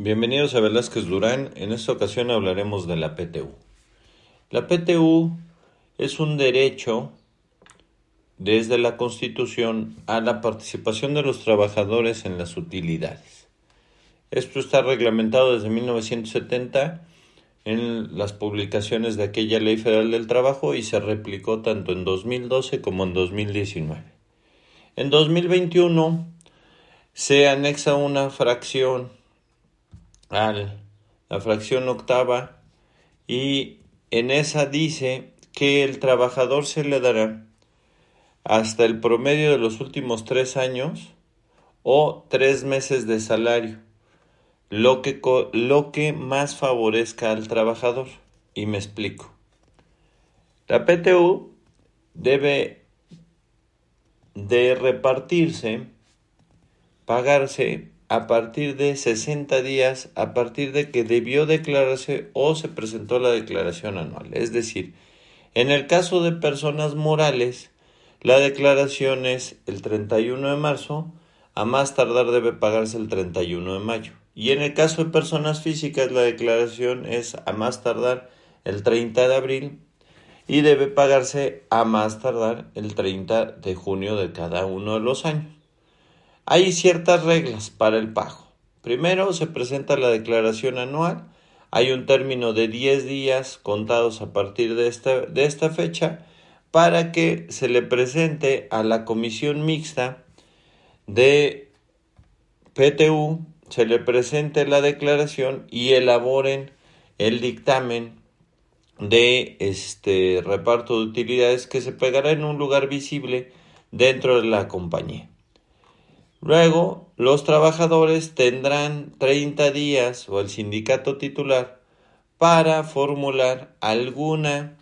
Bienvenidos a Velázquez Durán. En esta ocasión hablaremos de la PTU. La PTU es un derecho desde la Constitución a la participación de los trabajadores en las utilidades. Esto está reglamentado desde 1970 en las publicaciones de aquella Ley Federal del Trabajo y se replicó tanto en 2012 como en 2019. En 2021 se anexa una fracción al la fracción octava y en esa dice que el trabajador se le dará hasta el promedio de los últimos tres años o tres meses de salario, lo que, lo que más favorezca al trabajador. Y me explico. La PTU debe de repartirse, pagarse a partir de 60 días a partir de que debió declararse o se presentó la declaración anual. Es decir, en el caso de personas morales, la declaración es el 31 de marzo, a más tardar debe pagarse el 31 de mayo. Y en el caso de personas físicas, la declaración es a más tardar el 30 de abril y debe pagarse a más tardar el 30 de junio de cada uno de los años. Hay ciertas reglas para el pago. Primero se presenta la declaración anual. Hay un término de 10 días contados a partir de esta, de esta fecha para que se le presente a la comisión mixta de PTU, se le presente la declaración y elaboren el dictamen de este reparto de utilidades que se pegará en un lugar visible dentro de la compañía. Luego, los trabajadores tendrán 30 días o el sindicato titular para formular alguna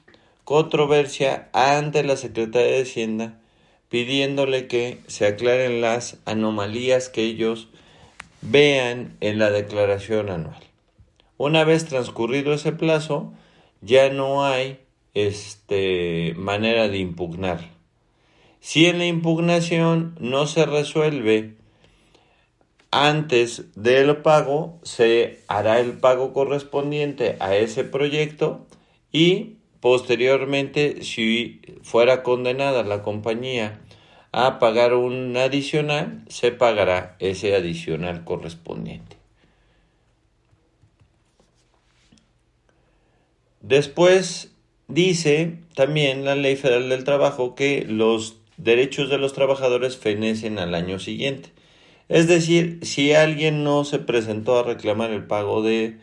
controversia ante la Secretaría de Hacienda pidiéndole que se aclaren las anomalías que ellos vean en la declaración anual. Una vez transcurrido ese plazo, ya no hay este, manera de impugnar. Si en la impugnación no se resuelve antes del pago, se hará el pago correspondiente a ese proyecto y posteriormente, si fuera condenada la compañía a pagar un adicional, se pagará ese adicional correspondiente. Después dice también la Ley Federal del Trabajo que los derechos de los trabajadores fenecen al año siguiente. Es decir, si alguien no se presentó a reclamar el pago de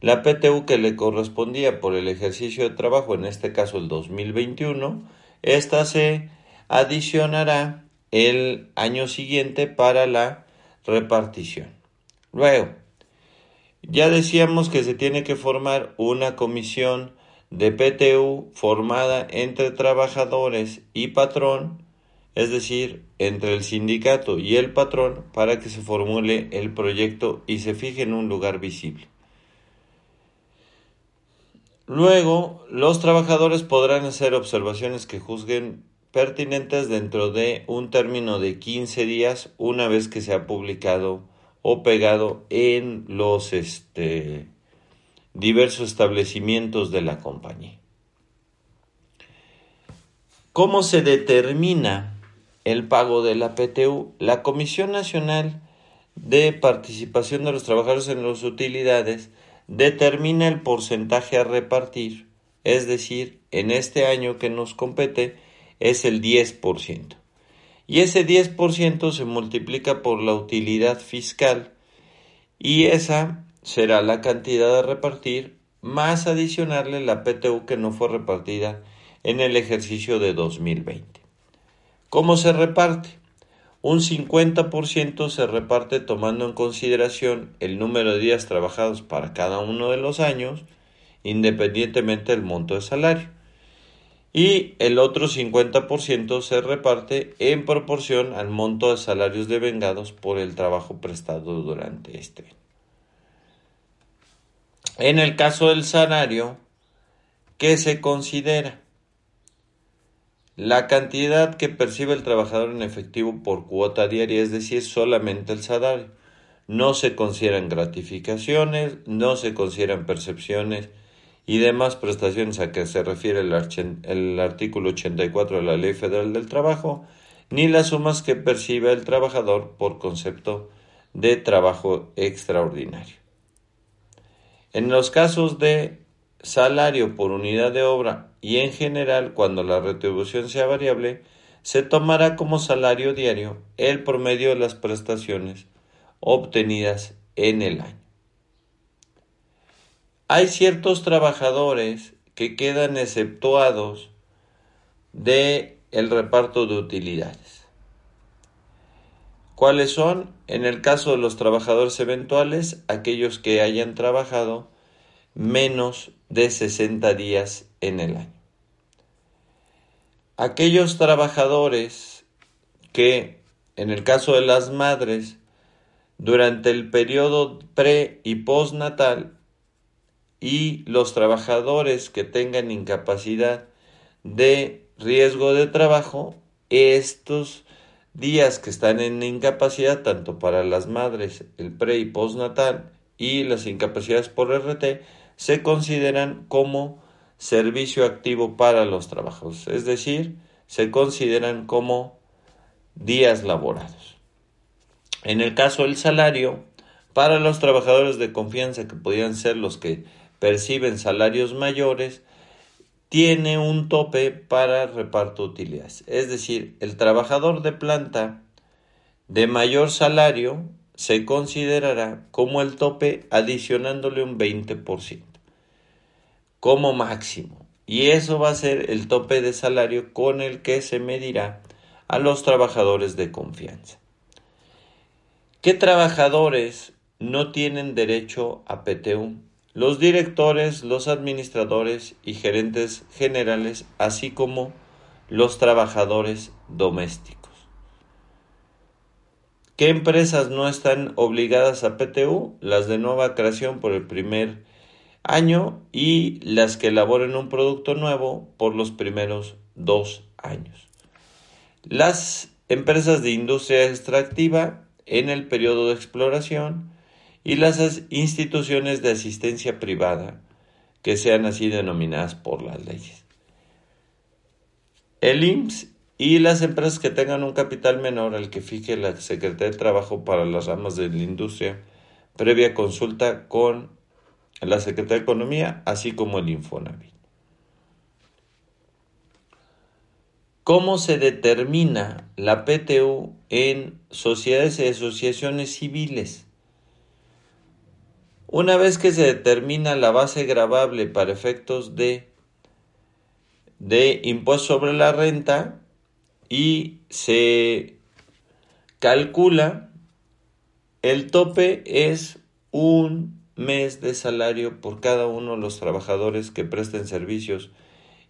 la PTU que le correspondía por el ejercicio de trabajo, en este caso el 2021, esta se adicionará el año siguiente para la repartición. Luego, ya decíamos que se tiene que formar una comisión de PTU formada entre trabajadores y patrón es decir, entre el sindicato y el patrón, para que se formule el proyecto y se fije en un lugar visible. Luego, los trabajadores podrán hacer observaciones que juzguen pertinentes dentro de un término de 15 días una vez que se ha publicado o pegado en los este, diversos establecimientos de la compañía. ¿Cómo se determina el pago de la PTU. La Comisión Nacional de Participación de los Trabajadores en las Utilidades determina el porcentaje a repartir, es decir, en este año que nos compete es el 10%. Y ese 10% se multiplica por la utilidad fiscal y esa será la cantidad a repartir más adicionarle la PTU que no fue repartida en el ejercicio de 2020. ¿Cómo se reparte? un 50% se reparte tomando en consideración el número de días trabajados para cada uno de los años, independientemente del monto de salario. Y el otro 50% se reparte en proporción al monto de salarios devengados por el trabajo prestado durante este año. En el caso del salario, ¿qué se considera? La cantidad que percibe el trabajador en efectivo por cuota diaria, es decir, solamente el salario. No se consideran gratificaciones, no se consideran percepciones y demás prestaciones a que se refiere el, el artículo 84 de la Ley Federal del Trabajo, ni las sumas que percibe el trabajador por concepto de trabajo extraordinario. En los casos de salario por unidad de obra y en general cuando la retribución sea variable, se tomará como salario diario el promedio de las prestaciones obtenidas en el año. Hay ciertos trabajadores que quedan exceptuados de el reparto de utilidades. ¿Cuáles son? En el caso de los trabajadores eventuales, aquellos que hayan trabajado menos de 60 días en el año. Aquellos trabajadores que, en el caso de las madres, durante el periodo pre y postnatal y los trabajadores que tengan incapacidad de riesgo de trabajo, estos días que están en incapacidad, tanto para las madres, el pre y postnatal y las incapacidades por RT, se consideran como servicio activo para los trabajos, es decir, se consideran como días laborados. En el caso del salario, para los trabajadores de confianza que podrían ser los que perciben salarios mayores, tiene un tope para reparto de utilidades. Es decir, el trabajador de planta de mayor salario se considerará como el tope adicionándole un 20% como máximo. Y eso va a ser el tope de salario con el que se medirá a los trabajadores de confianza. ¿Qué trabajadores no tienen derecho a PTU? Los directores, los administradores y gerentes generales, así como los trabajadores domésticos. ¿Qué empresas no están obligadas a PTU? Las de nueva creación por el primer año y las que elaboren un producto nuevo por los primeros dos años. Las empresas de industria extractiva en el periodo de exploración y las instituciones de asistencia privada que sean así denominadas por las leyes. El IMSS y las empresas que tengan un capital menor al que fije la Secretaría de Trabajo para las ramas de la industria, previa consulta con la Secretaría de Economía, así como el Infonavit. ¿Cómo se determina la PTU en sociedades y asociaciones civiles? Una vez que se determina la base gravable para efectos de, de impuesto sobre la renta, y se calcula el tope es un mes de salario por cada uno de los trabajadores que presten servicios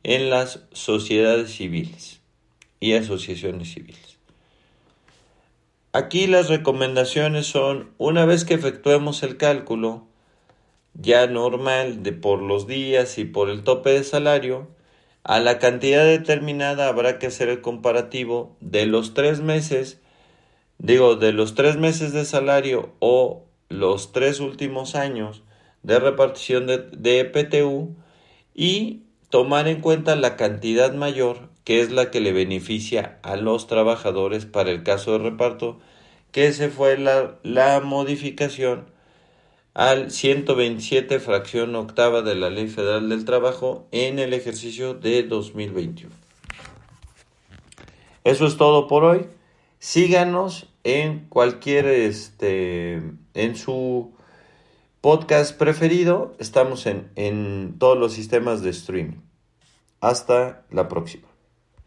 en las sociedades civiles y asociaciones civiles. Aquí las recomendaciones son, una vez que efectuemos el cálculo ya normal de por los días y por el tope de salario, a la cantidad determinada habrá que hacer el comparativo de los tres meses, digo, de los tres meses de salario o los tres últimos años de repartición de, de PTU y tomar en cuenta la cantidad mayor que es la que le beneficia a los trabajadores para el caso de reparto, que se fue la, la modificación al 127 fracción octava de la Ley Federal del Trabajo en el ejercicio de 2021. Eso es todo por hoy. Síganos en cualquier este en su podcast preferido. Estamos en, en todos los sistemas de streaming. Hasta la próxima.